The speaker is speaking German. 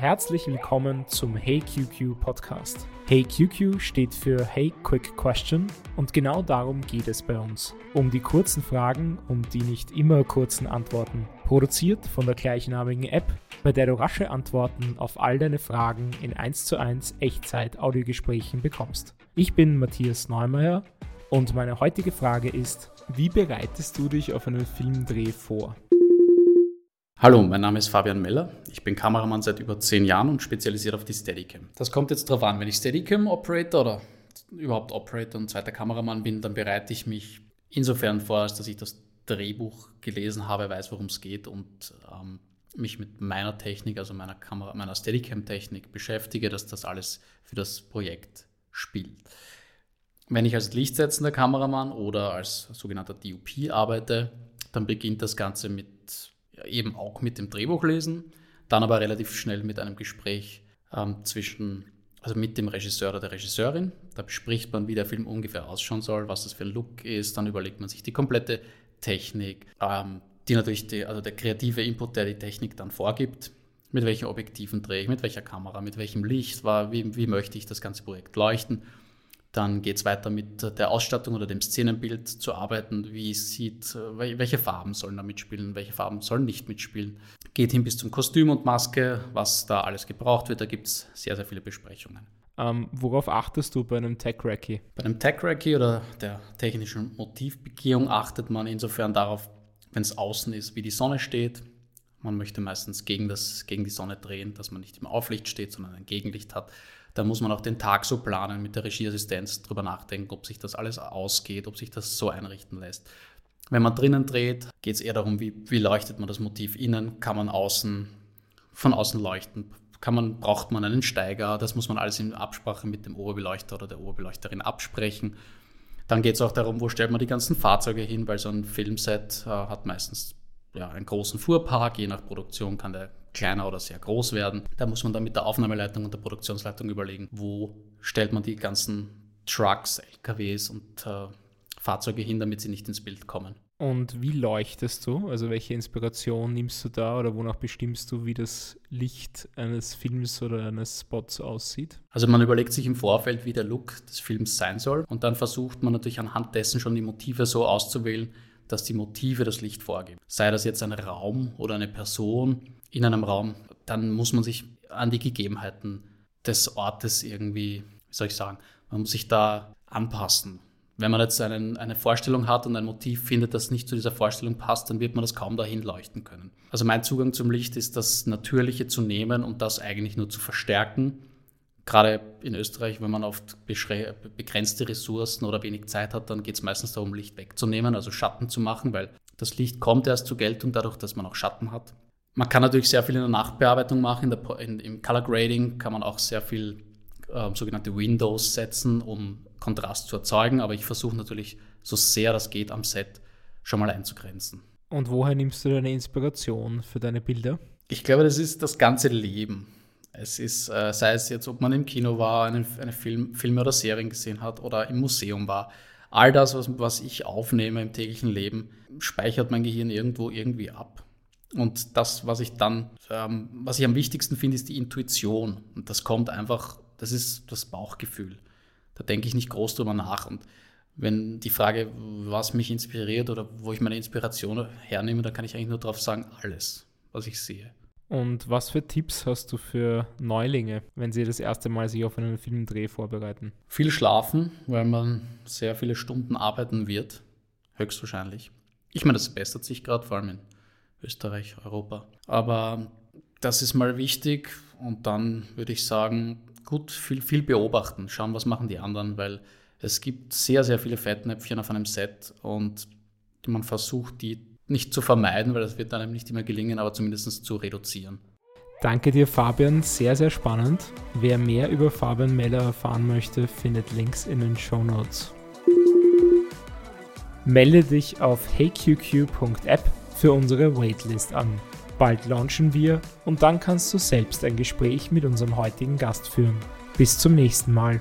Herzlich willkommen zum Hey QQ Podcast. Hey QQ steht für Hey Quick Question und genau darum geht es bei uns. Um die kurzen Fragen und die nicht immer kurzen Antworten. Produziert von der gleichnamigen App, bei der du rasche Antworten auf all deine Fragen in 1 zu 1 Echtzeit-Audiogesprächen bekommst. Ich bin Matthias Neumeier und meine heutige Frage ist, wie bereitest du dich auf einen Filmdreh vor? Hallo, mein Name ist Fabian Meller. Ich bin Kameramann seit über zehn Jahren und spezialisiert auf die Steadicam. Das kommt jetzt darauf an, wenn ich Steadicam-Operator oder überhaupt Operator und zweiter Kameramann bin, dann bereite ich mich insofern vor, als dass ich das Drehbuch gelesen habe, weiß, worum es geht und ähm, mich mit meiner Technik, also meiner Kamera, meiner Steadicam-Technik beschäftige, dass das alles für das Projekt spielt. Wenn ich als lichtsetzender Kameramann oder als sogenannter DUP arbeite, dann beginnt das Ganze mit eben auch mit dem Drehbuch lesen, dann aber relativ schnell mit einem Gespräch ähm, zwischen, also mit dem Regisseur oder der Regisseurin. Da bespricht man, wie der Film ungefähr ausschauen soll, was das für ein Look ist, dann überlegt man sich die komplette Technik, ähm, die natürlich, die, also der kreative Input, der die Technik dann vorgibt, mit welchen Objektiven drehe ich, mit welcher Kamera, mit welchem Licht, war, wie, wie möchte ich das ganze Projekt leuchten dann geht es weiter mit der Ausstattung oder dem Szenenbild zu arbeiten. Wie sieht, welche Farben sollen da mitspielen, welche Farben sollen nicht mitspielen. Geht hin bis zum Kostüm und Maske, was da alles gebraucht wird. Da gibt es sehr, sehr viele Besprechungen. Ähm, worauf achtest du bei einem Tech-Recce? Bei einem Tech-Recce oder der technischen Motivbegehung achtet man insofern darauf, wenn es außen ist, wie die Sonne steht. Man möchte meistens gegen, das, gegen die Sonne drehen, dass man nicht im Auflicht steht, sondern ein Gegenlicht hat. Da muss man auch den Tag so planen, mit der Regieassistenz drüber nachdenken, ob sich das alles ausgeht, ob sich das so einrichten lässt. Wenn man drinnen dreht, geht es eher darum, wie, wie leuchtet man das Motiv innen, kann man außen, von außen leuchten, kann man, braucht man einen Steiger, das muss man alles in Absprache mit dem Oberbeleuchter oder der Oberbeleuchterin absprechen. Dann geht es auch darum, wo stellt man die ganzen Fahrzeuge hin, weil so ein Filmset äh, hat meistens ja, einen großen Fuhrpark, je nach Produktion kann der kleiner oder sehr groß werden. Da muss man dann mit der Aufnahmeleitung und der Produktionsleitung überlegen, wo stellt man die ganzen Trucks, LKWs und äh, Fahrzeuge hin, damit sie nicht ins Bild kommen. Und wie leuchtest du? Also welche Inspiration nimmst du da oder wonach bestimmst du, wie das Licht eines Films oder eines Spots aussieht? Also man überlegt sich im Vorfeld, wie der Look des Films sein soll und dann versucht man natürlich anhand dessen schon die Motive so auszuwählen, dass die Motive das Licht vorgeben. Sei das jetzt ein Raum oder eine Person in einem Raum, dann muss man sich an die Gegebenheiten des Ortes irgendwie, wie soll ich sagen, man muss sich da anpassen. Wenn man jetzt einen, eine Vorstellung hat und ein Motiv findet, das nicht zu dieser Vorstellung passt, dann wird man das kaum dahin leuchten können. Also mein Zugang zum Licht ist das Natürliche zu nehmen und das eigentlich nur zu verstärken. Gerade in Österreich, wenn man oft begrenzte Ressourcen oder wenig Zeit hat, dann geht es meistens darum, Licht wegzunehmen, also Schatten zu machen, weil das Licht kommt erst zur Geltung dadurch, dass man auch Schatten hat. Man kann natürlich sehr viel in der Nachbearbeitung machen. In der, in, Im Color Grading kann man auch sehr viel äh, sogenannte Windows setzen, um Kontrast zu erzeugen. Aber ich versuche natürlich so sehr das geht am Set schon mal einzugrenzen. Und woher nimmst du deine Inspiration für deine Bilder? Ich glaube, das ist das ganze Leben. Es ist, äh, sei es jetzt, ob man im Kino war, eine, eine Film, Filme oder Serien gesehen hat oder im Museum war. All das, was, was ich aufnehme im täglichen Leben, speichert mein Gehirn irgendwo irgendwie ab. Und das, was ich dann, ähm, was ich am wichtigsten finde, ist die Intuition. Und das kommt einfach, das ist das Bauchgefühl. Da denke ich nicht groß drüber nach. Und wenn die Frage, was mich inspiriert oder wo ich meine Inspiration hernehme, da kann ich eigentlich nur darauf sagen, alles, was ich sehe. Und was für Tipps hast du für Neulinge, wenn sie das erste Mal sich auf einen Filmdreh vorbereiten? Viel schlafen, weil man sehr viele Stunden arbeiten wird, höchstwahrscheinlich. Ich meine, das bessert sich gerade, vor allem in Österreich, Europa. Aber das ist mal wichtig und dann würde ich sagen, gut, viel, viel beobachten, schauen, was machen die anderen, weil es gibt sehr, sehr viele Fettnäpfchen auf einem Set und man versucht, die nicht zu vermeiden, weil das wird einem nicht immer gelingen, aber zumindest zu reduzieren. Danke dir, Fabian. Sehr, sehr spannend. Wer mehr über Fabian Meller erfahren möchte, findet Links in den Show Notes. Melde dich auf heyqq.app für unsere Waitlist an. Bald launchen wir und dann kannst du selbst ein Gespräch mit unserem heutigen Gast führen. Bis zum nächsten Mal.